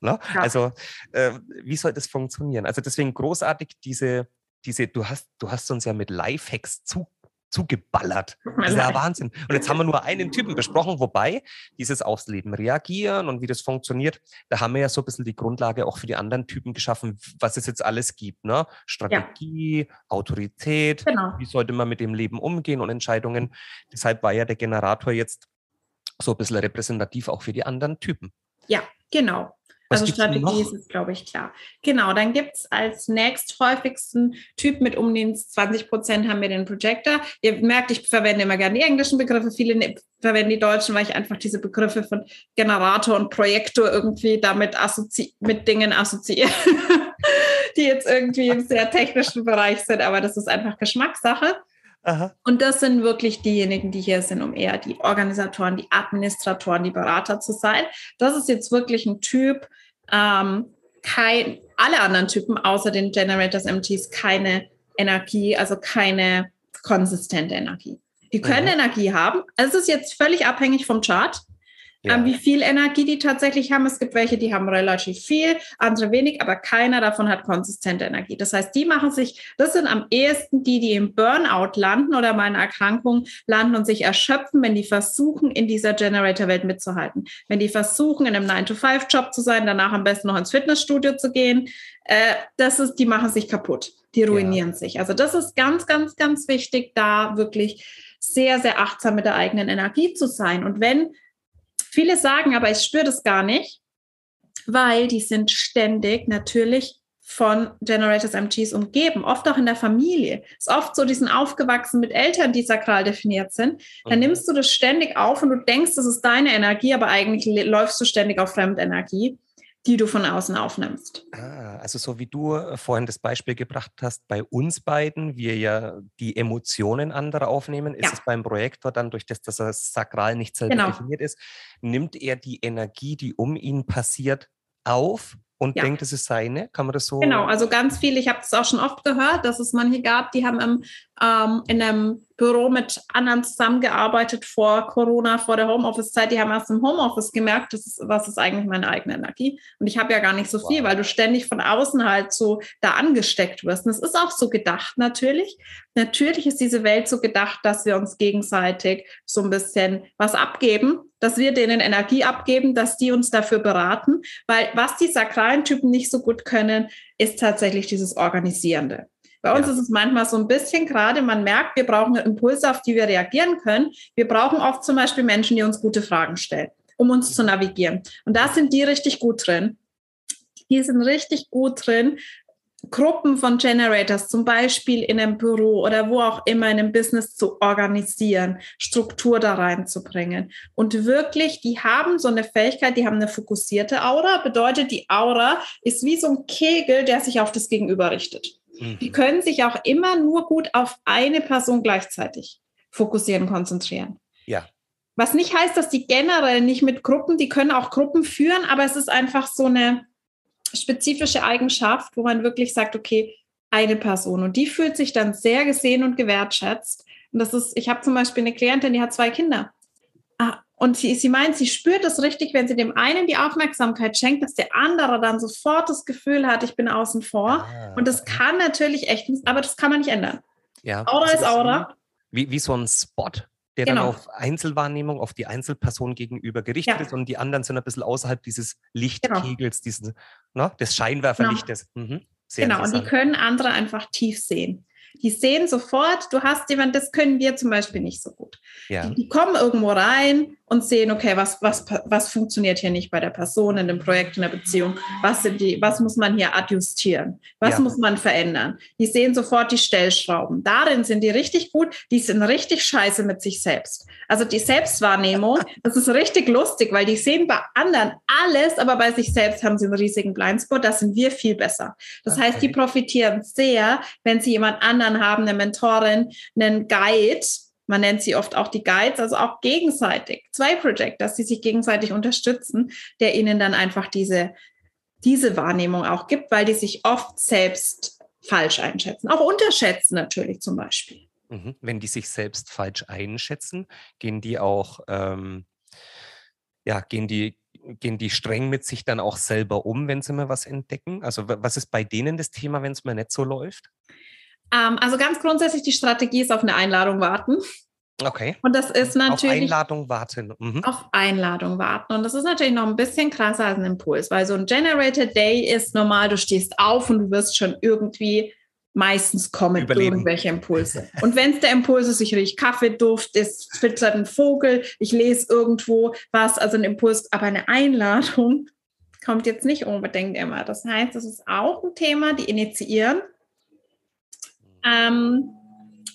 Ne? Ja. Also, äh, wie soll das funktionieren? Also, deswegen großartig diese, diese, du hast, du hast uns ja mit Lifehacks zu, zugeballert. Das ist ja Wahnsinn. Und jetzt haben wir nur einen Typen besprochen, wobei dieses aufs Leben reagieren und wie das funktioniert, da haben wir ja so ein bisschen die Grundlage auch für die anderen Typen geschaffen, was es jetzt alles gibt. Ne? Strategie, ja. Autorität, genau. wie sollte man mit dem Leben umgehen und Entscheidungen. Deshalb war ja der Generator jetzt so ein bisschen repräsentativ auch für die anderen Typen. Ja, genau. Was also Strategie ist es, glaube ich, klar. Genau, dann gibt es als nächsthäufigsten Typ mit um den 20 Prozent haben wir den Projector. Ihr merkt, ich verwende immer gerne die englischen Begriffe, viele ne, verwenden die deutschen, weil ich einfach diese Begriffe von Generator und Projektor irgendwie damit mit Dingen assoziiere, die jetzt irgendwie im sehr technischen Bereich sind, aber das ist einfach Geschmackssache. Aha. Und das sind wirklich diejenigen, die hier sind, um eher die Organisatoren, die Administratoren, die Berater zu sein. Das ist jetzt wirklich ein Typ, ähm, kein, alle anderen Typen außer den Generators MTs keine Energie, also keine konsistente Energie. Die können mhm. Energie haben. Es ist jetzt völlig abhängig vom Chart ja. ähm, wie viel Energie die tatsächlich haben. Es gibt welche, die haben relativ viel, andere wenig, aber keiner davon hat konsistente Energie. Das heißt, die machen sich, das sind am ehesten die, die im Burnout landen oder mal in Erkrankung landen und sich erschöpfen, wenn die versuchen, in dieser Generator-Welt mitzuhalten. Wenn die versuchen, in einem 9-to-5-Job zu sein, danach am besten noch ins Fitnessstudio zu gehen, äh, das ist, die machen sich kaputt. Die ruinieren ja. sich. Also das ist ganz, ganz, ganz wichtig, da wirklich sehr, sehr achtsam mit der eigenen Energie zu sein. Und wenn Viele sagen aber, ich spüre das gar nicht, weil die sind ständig natürlich von Generators MGs umgeben, oft auch in der Familie. Es ist oft so, die sind aufgewachsen mit Eltern, die sakral definiert sind. Dann mhm. nimmst du das ständig auf und du denkst, das ist deine Energie, aber eigentlich läufst du ständig auf Fremdenergie die du von außen aufnimmst. Ah, also so wie du äh, vorhin das Beispiel gebracht hast, bei uns beiden, wir ja die Emotionen anderer aufnehmen, ist ja. es beim Projektor dann durch das, dass er sakral nicht selber genau. definiert ist, nimmt er die Energie, die um ihn passiert, auf und ja. denkt, es ist seine? Kann man das so? Genau, also ganz viele, ich habe das auch schon oft gehört, dass es manche gab, die haben im, ähm, in einem Büro mit anderen zusammengearbeitet vor Corona, vor der Homeoffice-Zeit. Die haben erst im Homeoffice gemerkt, das ist, was ist eigentlich meine eigene Energie. Und ich habe ja gar nicht so wow. viel, weil du ständig von außen halt so da angesteckt wirst. Und es ist auch so gedacht natürlich. Natürlich ist diese Welt so gedacht, dass wir uns gegenseitig so ein bisschen was abgeben, dass wir denen Energie abgeben, dass die uns dafür beraten. Weil was die sakralen Typen nicht so gut können, ist tatsächlich dieses Organisierende. Bei uns ja. ist es manchmal so ein bisschen gerade, man merkt, wir brauchen Impulse, auf die wir reagieren können. Wir brauchen oft zum Beispiel Menschen, die uns gute Fragen stellen, um uns zu navigieren. Und da sind die richtig gut drin. Die sind richtig gut drin, Gruppen von Generators, zum Beispiel in einem Büro oder wo auch immer in einem Business zu organisieren, Struktur da reinzubringen. Und wirklich, die haben so eine Fähigkeit, die haben eine fokussierte Aura, bedeutet, die Aura ist wie so ein Kegel, der sich auf das Gegenüber richtet. Die mhm. können sich auch immer nur gut auf eine Person gleichzeitig fokussieren, konzentrieren. Ja. Was nicht heißt, dass die generell nicht mit Gruppen, die können auch Gruppen führen, aber es ist einfach so eine spezifische Eigenschaft, wo man wirklich sagt, okay, eine Person. Und die fühlt sich dann sehr gesehen und gewertschätzt. Und das ist, ich habe zum Beispiel eine Klientin, die hat zwei Kinder. Ah, und sie, sie meint, sie spürt es richtig, wenn sie dem einen die Aufmerksamkeit schenkt, dass der andere dann sofort das Gefühl hat, ich bin außen vor. Ah, und das kann natürlich echt, aber das kann man nicht ändern. Ja, Aura ist Aura. Wie, wie so ein Spot, der genau. dann auf Einzelwahrnehmung, auf die Einzelperson gegenüber gerichtet ja. ist und die anderen sind ein bisschen außerhalb dieses Lichtkegels, genau. dieses, ne, des Scheinwerferlichtes. Genau, mhm. genau. und die können andere einfach tief sehen. Die sehen sofort, du hast jemanden, das können wir zum Beispiel nicht so gut. Ja. Die, die, kommen irgendwo rein und sehen, okay, was, was, was funktioniert hier nicht bei der Person, in dem Projekt, in der Beziehung? Was, sind die, was muss man hier adjustieren? Was ja. muss man verändern? Die sehen sofort die Stellschrauben. Darin sind die richtig gut, die sind richtig scheiße mit sich selbst. Also die Selbstwahrnehmung, das ist richtig lustig, weil die sehen bei anderen alles, aber bei sich selbst haben sie einen riesigen Blindspot. Da sind wir viel besser. Das okay. heißt, die profitieren sehr, wenn sie jemand anderen haben, eine Mentorin, einen Guide, man nennt sie oft auch die Guides, also auch gegenseitig. Zwei Projectors, die sich gegenseitig unterstützen, der ihnen dann einfach diese diese Wahrnehmung auch gibt, weil die sich oft selbst falsch einschätzen. Auch unterschätzen natürlich zum Beispiel. Mhm. Wenn die sich selbst falsch einschätzen, gehen die auch, ähm, ja, gehen die, gehen die streng mit sich dann auch selber um, wenn sie mal was entdecken? Also was ist bei denen das Thema, wenn es mal nicht so läuft? Ähm, also ganz grundsätzlich die Strategie ist auf eine Einladung warten. Okay. Und das ist natürlich. Auf Einladung warten. Mhm. Auf Einladung warten. Und das ist natürlich noch ein bisschen krasser als ein Impuls, weil so ein Generated Day ist normal, du stehst auf und du wirst schon irgendwie meistens kommen Überleben. irgendwelche Impulse. Und wenn es der Impuls ist, ich rieche Kaffeeduft, es zwitschert ein Vogel, ich lese irgendwo was, also ein Impuls, aber eine Einladung kommt jetzt nicht unbedingt immer. Das heißt, das ist auch ein Thema, die initiieren. Ähm,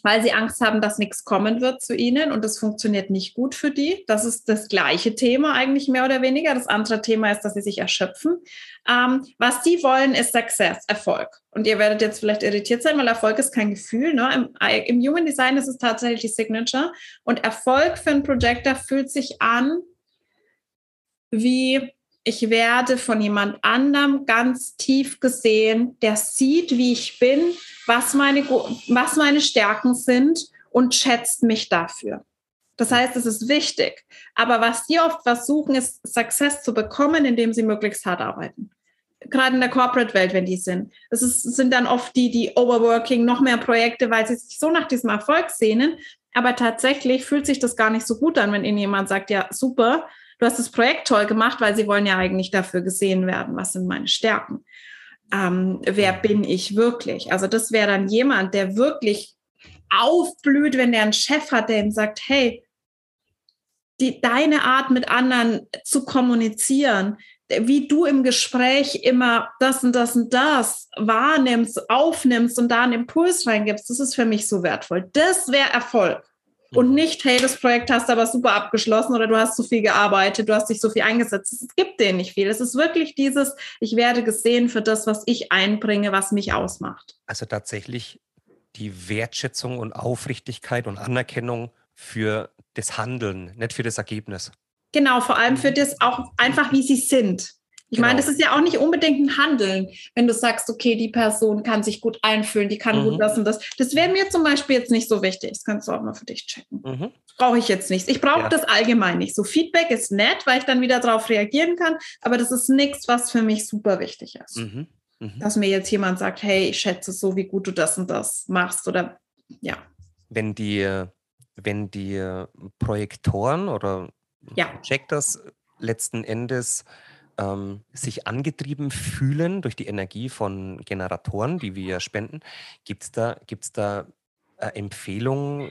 weil sie Angst haben, dass nichts kommen wird zu ihnen und das funktioniert nicht gut für die. Das ist das gleiche Thema eigentlich mehr oder weniger. Das andere Thema ist, dass sie sich erschöpfen. Ähm, was die wollen, ist Success, Erfolg. Und ihr werdet jetzt vielleicht irritiert sein, weil Erfolg ist kein Gefühl. Ne? Im, Im Human Design ist es tatsächlich die Signature. Und Erfolg für einen Projector fühlt sich an wie ich werde von jemand anderem ganz tief gesehen, der sieht, wie ich bin, was meine, was meine Stärken sind und schätzt mich dafür. Das heißt, es ist wichtig. Aber was die oft versuchen, ist Success zu bekommen, indem sie möglichst hart arbeiten. Gerade in der Corporate-Welt, wenn die sind. Es ist, sind dann oft die, die Overworking, noch mehr Projekte, weil sie sich so nach diesem Erfolg sehnen. Aber tatsächlich fühlt sich das gar nicht so gut an, wenn ihnen jemand sagt, ja, super, du hast das Projekt toll gemacht, weil sie wollen ja eigentlich dafür gesehen werden, was sind meine Stärken. Ähm, wer bin ich wirklich? Also das wäre dann jemand, der wirklich aufblüht, wenn der einen Chef hat, der ihm sagt, hey, die, deine Art mit anderen zu kommunizieren, wie du im Gespräch immer das und das und das wahrnimmst, aufnimmst und da einen Impuls reingibst, das ist für mich so wertvoll. Das wäre Erfolg und mhm. nicht, hey, das Projekt hast du aber super abgeschlossen oder du hast so viel gearbeitet, du hast dich so viel eingesetzt. Es gibt denen nicht viel. Es ist wirklich dieses, ich werde gesehen für das, was ich einbringe, was mich ausmacht. Also tatsächlich die Wertschätzung und Aufrichtigkeit und Anerkennung für das Handeln, nicht für das Ergebnis. Genau, vor allem für das auch einfach, wie sie sind. Ich genau. meine, das ist ja auch nicht unbedingt ein Handeln, wenn du sagst, okay, die Person kann sich gut einfühlen, die kann mhm. gut das und das. Das wäre mir zum Beispiel jetzt nicht so wichtig. Das kannst du auch mal für dich checken. Mhm. Brauche ich jetzt nicht. Ich brauche ja. das allgemein nicht. So Feedback ist nett, weil ich dann wieder darauf reagieren kann, aber das ist nichts, was für mich super wichtig ist. Mhm. mhm. Dass mir jetzt jemand sagt, hey, ich schätze so, wie gut du das und das machst oder ja. Wenn die, wenn die Projektoren oder ja. Projectors letzten Endes ähm, sich angetrieben fühlen durch die Energie von Generatoren, die wir spenden, gibt es da, gibt's da äh, Empfehlungen,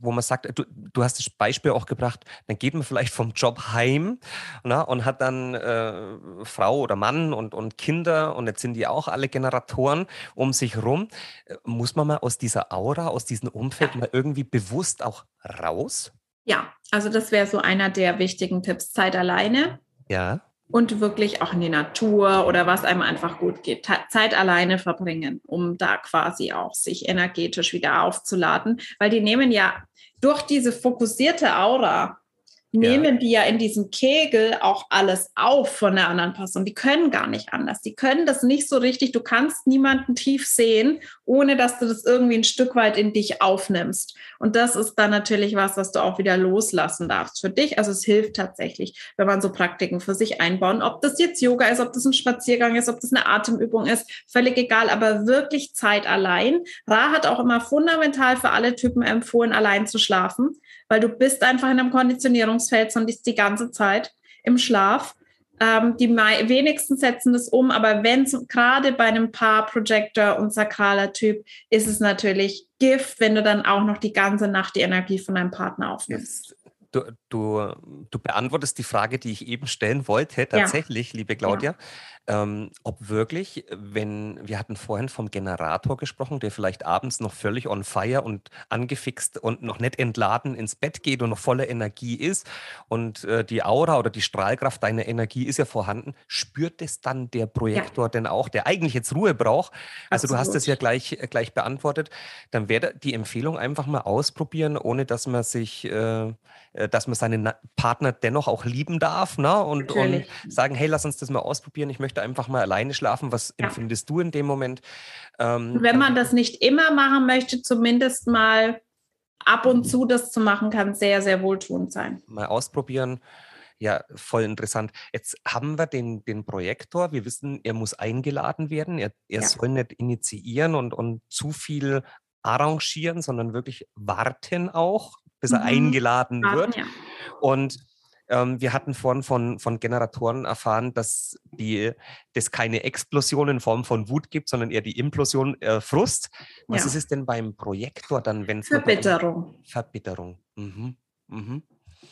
wo man sagt, du, du, hast das Beispiel auch gebracht, dann geht man vielleicht vom Job heim na, und hat dann äh, Frau oder Mann und, und Kinder und jetzt sind die auch alle Generatoren um sich rum. Muss man mal aus dieser Aura, aus diesem Umfeld mal irgendwie bewusst auch raus? Ja, also das wäre so einer der wichtigen Tipps. Zeit alleine. Ja und wirklich auch in die Natur oder was einem einfach gut geht. Zeit alleine verbringen, um da quasi auch sich energetisch wieder aufzuladen, weil die nehmen ja durch diese fokussierte Aura nehmen ja. die ja in diesem Kegel auch alles auf von der anderen Person. Die können gar nicht anders. Die können das nicht so richtig. Du kannst niemanden tief sehen, ohne dass du das irgendwie ein Stück weit in dich aufnimmst. Und das ist dann natürlich was, was du auch wieder loslassen darfst für dich. Also es hilft tatsächlich, wenn man so Praktiken für sich einbauen. Ob das jetzt Yoga ist, ob das ein Spaziergang ist, ob das eine Atemübung ist, völlig egal. Aber wirklich Zeit allein. Ra hat auch immer fundamental für alle Typen empfohlen, allein zu schlafen weil du bist einfach in einem Konditionierungsfeld, sondern bist die ganze Zeit im Schlaf. Ähm, die wenigsten setzen das um, aber wenn gerade bei einem Paar Projector und sakraler Typ ist es natürlich Gift, wenn du dann auch noch die ganze Nacht die Energie von deinem Partner aufnimmst. Du, du, du beantwortest die Frage, die ich eben stellen wollte, tatsächlich, ja. liebe Claudia. Ja ähm, ob wirklich, wenn wir hatten vorhin vom Generator gesprochen, der vielleicht abends noch völlig on fire und angefixt und noch nicht entladen ins Bett geht und noch voller Energie ist und äh, die Aura oder die Strahlkraft deiner Energie ist ja vorhanden, spürt es dann der Projektor ja. denn auch, der eigentlich jetzt Ruhe braucht? Also Absolut. du hast es ja gleich, äh, gleich beantwortet. Dann wäre die Empfehlung einfach mal ausprobieren, ohne dass man sich, äh, äh dass man seinen Partner dennoch auch lieben darf ne? und, und sagen, hey, lass uns das mal ausprobieren. Ich möchte möchte einfach mal alleine schlafen. Was ja. empfindest du in dem Moment? Ähm, Wenn man das nicht immer machen möchte, zumindest mal ab und zu das zu machen, kann sehr, sehr wohltuend sein. Mal ausprobieren. Ja, voll interessant. Jetzt haben wir den, den Projektor. Wir wissen, er muss eingeladen werden. Er, er ja. soll nicht initiieren und, und zu viel arrangieren, sondern wirklich warten auch, bis er mhm. eingeladen wird. Ja. Und ähm, wir hatten vorhin von, von Generatoren erfahren, dass die, das keine Explosion in Form von Wut gibt, sondern eher die Implosion äh, Frust. Was ja. ist es denn beim Projektor dann, wenn es Verbitterung. Verbitterung. Mhm. Mhm.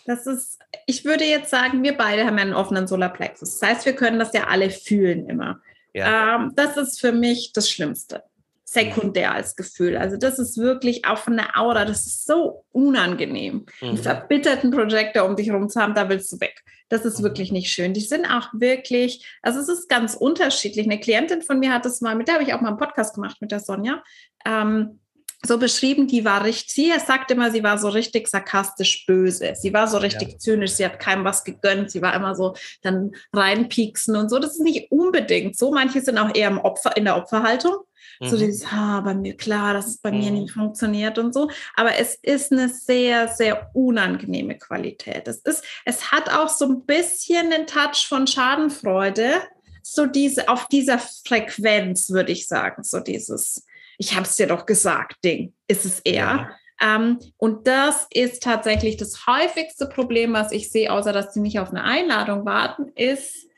Das ist, ich würde jetzt sagen, wir beide haben einen offenen Solarplexus. Das heißt, wir können das ja alle fühlen immer. Ja. Ähm, das ist für mich das Schlimmste sekundär als Gefühl. Also das ist wirklich auch von der Aura, das ist so unangenehm. Mhm. Einen verbitterten Projektor um dich herum zu haben, da willst du weg. Das ist mhm. wirklich nicht schön. Die sind auch wirklich, also es ist ganz unterschiedlich. Eine Klientin von mir hat das mal, mit der habe ich auch mal einen Podcast gemacht mit der Sonja. Ähm, so beschrieben, die war richtig, sie sagt immer, sie war so richtig sarkastisch böse. Sie war so richtig ja. zynisch, sie hat keinem was gegönnt, sie war immer so dann reinpieksen und so. Das ist nicht unbedingt so. Manche sind auch eher im Opfer, in der Opferhaltung. Mhm. So dieses, ha, bei mir, klar, dass es bei mhm. mir nicht funktioniert und so. Aber es ist eine sehr, sehr unangenehme Qualität. Es ist, es hat auch so ein bisschen den Touch von Schadenfreude, so diese, auf dieser Frequenz, würde ich sagen, so dieses, ich habe es dir doch gesagt, Ding, ist es eher. Ja. Ähm, und das ist tatsächlich das häufigste Problem, was ich sehe, außer dass sie nicht auf eine Einladung warten, ist,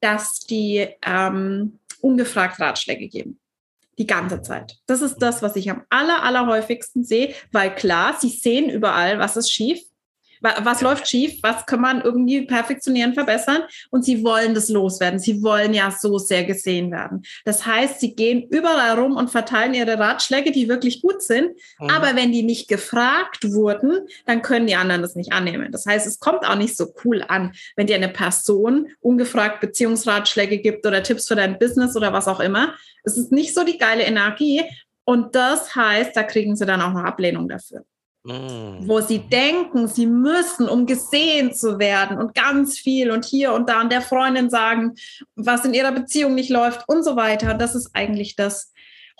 dass die ähm, ungefragt Ratschläge geben. Die ganze Zeit. Das ist das, was ich am aller, aller häufigsten sehe, weil klar, sie sehen überall, was ist schief. Was läuft schief? Was kann man irgendwie perfektionieren, verbessern? Und sie wollen das loswerden. Sie wollen ja so sehr gesehen werden. Das heißt, sie gehen überall rum und verteilen ihre Ratschläge, die wirklich gut sind. Mhm. Aber wenn die nicht gefragt wurden, dann können die anderen das nicht annehmen. Das heißt, es kommt auch nicht so cool an, wenn dir eine Person ungefragt Beziehungsratschläge gibt oder Tipps für dein Business oder was auch immer. Es ist nicht so die geile Energie. Und das heißt, da kriegen sie dann auch noch Ablehnung dafür. Mm. Wo sie denken, sie müssen, um gesehen zu werden und ganz viel und hier und da an der Freundin sagen, was in ihrer Beziehung nicht läuft und so weiter. Das ist eigentlich das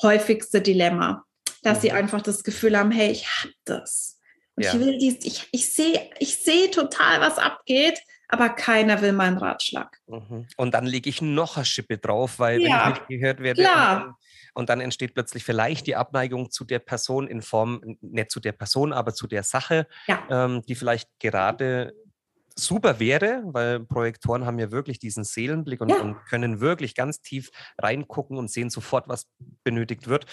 häufigste Dilemma, dass mhm. sie einfach das Gefühl haben, hey, ich habe das. Und ja. ich will dies, ich, ich sehe ich seh total, was abgeht, aber keiner will meinen Ratschlag. Mhm. Und dann lege ich noch eine Schippe drauf, weil ja, wenn ich nicht gehört werde, klar und dann entsteht plötzlich vielleicht die Abneigung zu der Person in Form, nicht zu der Person, aber zu der Sache, ja. ähm, die vielleicht gerade super wäre, weil Projektoren haben ja wirklich diesen Seelenblick und, ja. und, können wirklich ganz tief reingucken und sehen sofort, was benötigt wird.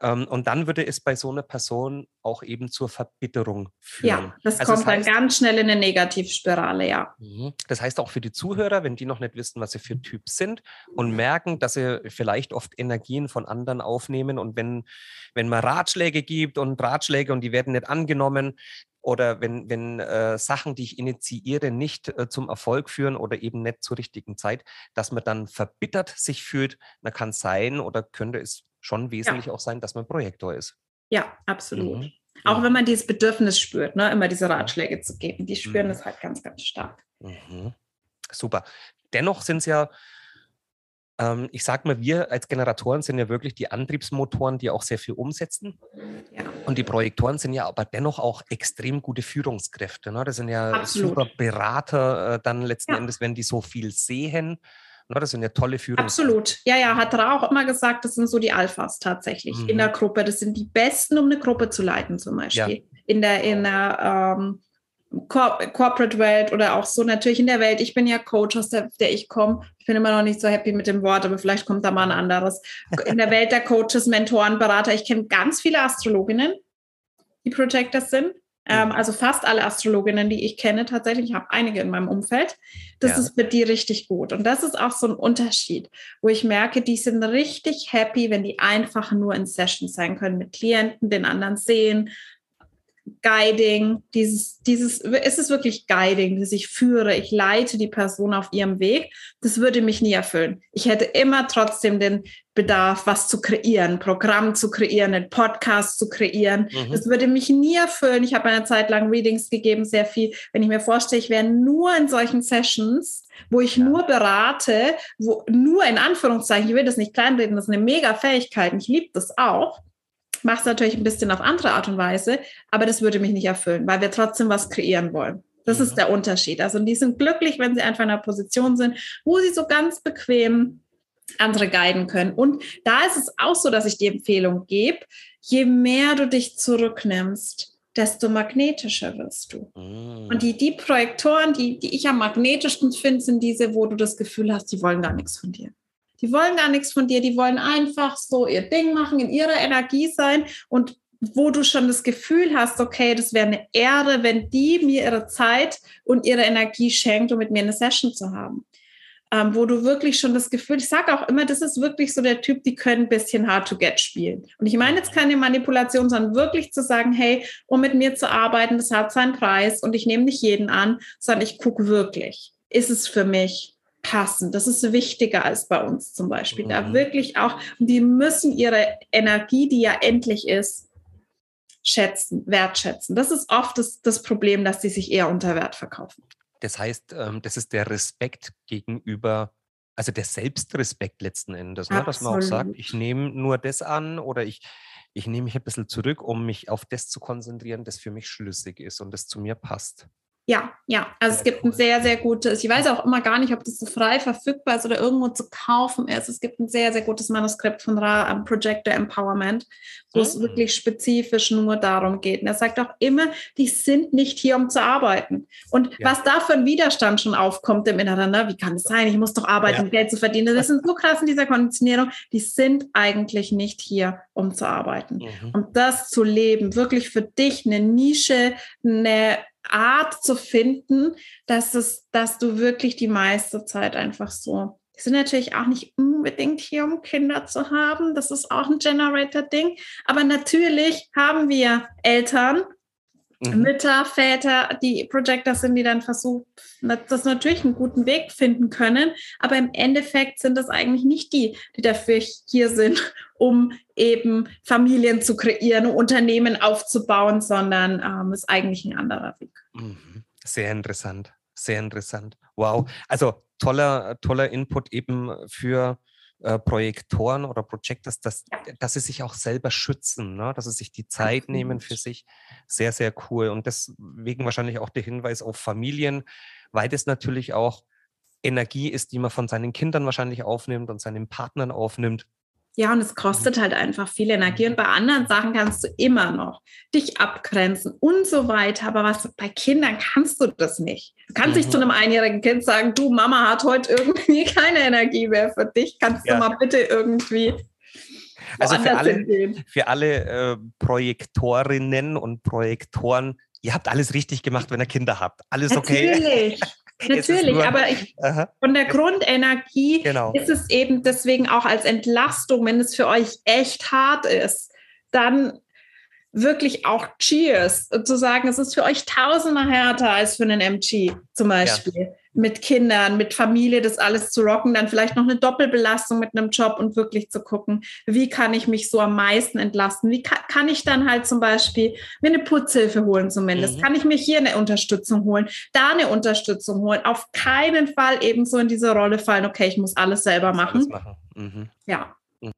Ähm, und dann würde es bei so einer Person auch eben zur Verbitterung führen. Ja, das also kommt das heißt, dann ganz schnell in eine Negativspirale, ja. Mhm. Das heißt auch für die Zuhörer, wenn die noch nicht wissen, was sie für Typ sind und merken, dass sie vielleicht oft Energien von anderen aufnehmen und wenn, wenn man Ratschläge gibt und Ratschläge und die werden nicht angenommen, oder wenn, wenn äh, Sachen, die ich initiiere, nicht äh, zum Erfolg führen oder eben nicht zur richtigen Zeit, dass man dann verbittert sich fühlt, dann kann es sein oder könnte es schon wesentlich ja. auch sein, dass man Projektor ist. Ja, absolut. Mhm. Auch wenn man dieses Bedürfnis spürt, ne, immer diese Ratschläge zu geben. Die spüren mhm. halt ganz, ganz stark. Mhm. Super. Dennoch sind es ja ähm, ich sage mal, wir als Generatoren sind ja wirklich die Antriebsmotoren, die auch sehr viel umsetzen. Ja. Und die Projektoren sind ja aber dennoch auch extrem gute Führungskräfte. Ne? Das sind ja Absolut. super Berater äh, dann letzten ja. Endes, wenn die so viel sehen. Ne? Das sind ja tolle Führungskräfte. Absolut. Ja, ja, hat er auch immer gesagt, das sind so die Alphas tatsächlich mhm. in der Gruppe. Das sind die Besten, um eine Gruppe zu leiten zum Beispiel. Ja. In der, in der ähm, Corporate Welt oder auch so natürlich in der Welt. Ich bin ja Coach, aus der, der ich komme. Ich bin immer noch nicht so happy mit dem Wort, aber vielleicht kommt da mal ein anderes. In der Welt der Coaches, Mentoren, Berater. Ich kenne ganz viele Astrologinnen, die Projectors sind. Ähm, mhm. also fast alle Astrologinnen, die ich kenne, tatsächlich. Ich habe einige in meinem Umfeld. Das ja. ist für die richtig gut. Und das ist auch so ein Unterschied, wo ich merke, die sind richtig happy, wenn die einfach nur in Sessions sein können mit Klienten, den anderen sehen, Guiding, dieses, dieses, ist es wirklich Guiding, dass ich führe, ich leite die Person auf ihrem Weg, das würde mich nie erfüllen. Ich hätte immer trotzdem den Bedarf, was zu kreieren, Programm zu kreieren, einen Podcast zu kreieren. Mhm. Das würde mich nie erfüllen. Ich habe eine Zeit lang Readings gegeben, sehr viel. Wenn ich mir vorstelle, ich wäre nur in solchen Sessions, wo ich ja. nur berate, wo nur in Anführungszeichen, ich will das nicht kleinreden, das ist eine mega Fähigkeit, ich liebe das auch mache es natürlich ein bisschen auf andere Art und Weise, aber das würde mich nicht erfüllen, weil wir trotzdem was kreieren wollen. Das mhm. ist der Unterschied. Also die sind glücklich, wenn sie einfach in einer Position sind, wo sie so ganz bequem andere guiden können. Und da ist es auch so, dass ich die Empfehlung gebe, je mehr du dich zurücknimmst, desto magnetischer wirst du. Mm. Und die, die Projektoren, die, die ich am magnetischsten finde, sind diese, wo du das Gefühl hast, die wollen gar nichts von dir. Die wollen gar nichts von dir, die wollen einfach so ihr Ding machen, in ihrer Energie sein und wo du schon das Gefühl hast, okay, das wäre eine Ehre, wenn die mir ihre Zeit und ihre Energie schenkt, um mit mir eine Session zu haben. Ähm, wo du wirklich schon das Gefühl, ich sage auch immer, das ist wirklich so der Typ, die können ein bisschen hard to get spielen. Und ich meine jetzt keine Manipulation, sondern wirklich zu sagen, hey, um mit mir zu arbeiten, das hat seinen Preis und ich nehme nicht jeden an, sondern ich gucke wirklich, ist es für mich passen. Das ist wichtiger als bei uns zum Beispiel. Mhm. Da wirklich auch, die müssen ihre Energie, die ja endlich ist, schätzen, wertschätzen. Das ist oft das, das Problem, dass sie sich eher unter Wert verkaufen. Das heißt, ähm, das ist der Respekt gegenüber, also der Selbstrespekt letzten Endes, ne? dass man auch sagt, ich nehme nur das an oder ich, ich nehme mich ein bisschen zurück, um mich auf das zu konzentrieren, das für mich schlüssig ist und das zu mir passt. Ja, ja. Also es gibt ein sehr, sehr gutes, ich weiß auch immer gar nicht, ob das so frei verfügbar ist oder irgendwo zu kaufen ist. Es gibt ein sehr, sehr gutes Manuskript von Ra um, Projector Empowerment, wo mhm. es wirklich spezifisch nur darum geht. Und er sagt auch immer, die sind nicht hier, um zu arbeiten. Und ja. was da für ein Widerstand schon aufkommt im Inneren, ne? wie kann es sein? Ich muss doch arbeiten, ja. um Geld zu verdienen. Das sind so krass in dieser Konditionierung. Die sind eigentlich nicht hier, um zu arbeiten. Mhm. Und das zu leben, wirklich für dich eine Nische, eine Art zu finden, dass es, dass du wirklich die meiste Zeit einfach so. Die sind natürlich auch nicht unbedingt hier, um Kinder zu haben. Das ist auch ein Generator-Ding. Aber natürlich haben wir Eltern. Mütter, Väter, die Projector sind, die dann versuchen, das natürlich einen guten Weg finden können. Aber im Endeffekt sind das eigentlich nicht die, die dafür hier sind, um eben Familien zu kreieren, Unternehmen aufzubauen, sondern ähm, ist eigentlich ein anderer Weg. Mhm. Sehr interessant, sehr interessant. Wow. Also toller, toller Input eben für äh, Projektoren oder Projectors, dass, dass sie sich auch selber schützen, ne? dass sie sich die Zeit nehmen für sich. Sehr, sehr cool. Und deswegen wahrscheinlich auch der Hinweis auf Familien, weil das natürlich auch Energie ist, die man von seinen Kindern wahrscheinlich aufnimmt und seinen Partnern aufnimmt. Ja, und es kostet halt einfach viel Energie. Und bei anderen Sachen kannst du immer noch dich abgrenzen und so weiter. Aber was bei Kindern kannst du das nicht. Du kannst mhm. nicht zu einem einjährigen Kind sagen, du Mama hat heute irgendwie keine Energie mehr für dich. Kannst ja. du mal bitte irgendwie. Also für alle, für alle äh, Projektorinnen und Projektoren, ihr habt alles richtig gemacht, wenn ihr Kinder habt. Alles okay. Natürlich. Natürlich, nur, aber ich, von der Grundenergie genau. ist es eben deswegen auch als Entlastung, wenn es für euch echt hart ist, dann wirklich auch Cheers zu sagen, es ist für euch tausendmal härter als für einen MG zum Beispiel. Ja. Mit Kindern, mit Familie, das alles zu rocken, dann vielleicht noch eine Doppelbelastung mit einem Job und wirklich zu gucken, wie kann ich mich so am meisten entlasten? Wie kann, kann ich dann halt zum Beispiel mir eine Putzhilfe holen zumindest? Mhm. Kann ich mir hier eine Unterstützung holen, da eine Unterstützung holen? Auf keinen Fall eben so in diese Rolle fallen, okay, ich muss alles selber machen. Alles machen. Mhm. Ja. Mhm.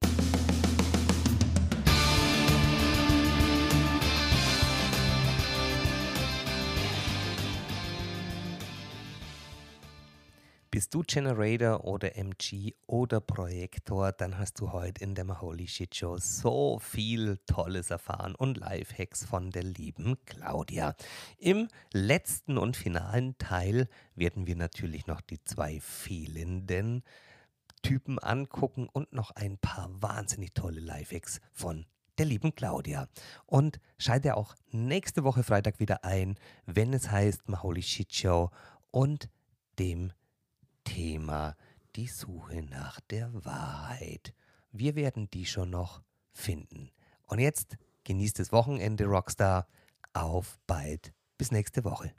Bist du Generator oder MG oder Projektor, dann hast du heute in der Maholi Shit Show so viel Tolles erfahren und Lifehacks von der lieben Claudia. Im letzten und finalen Teil werden wir natürlich noch die zwei fehlenden Typen angucken und noch ein paar wahnsinnig tolle Lifehacks von der lieben Claudia. Und schalte auch nächste Woche Freitag wieder ein, wenn es heißt Maholi Shit Show und dem Thema die Suche nach der Wahrheit. Wir werden die schon noch finden. Und jetzt genießt das Wochenende, Rockstar. auf bald. Bis nächste Woche.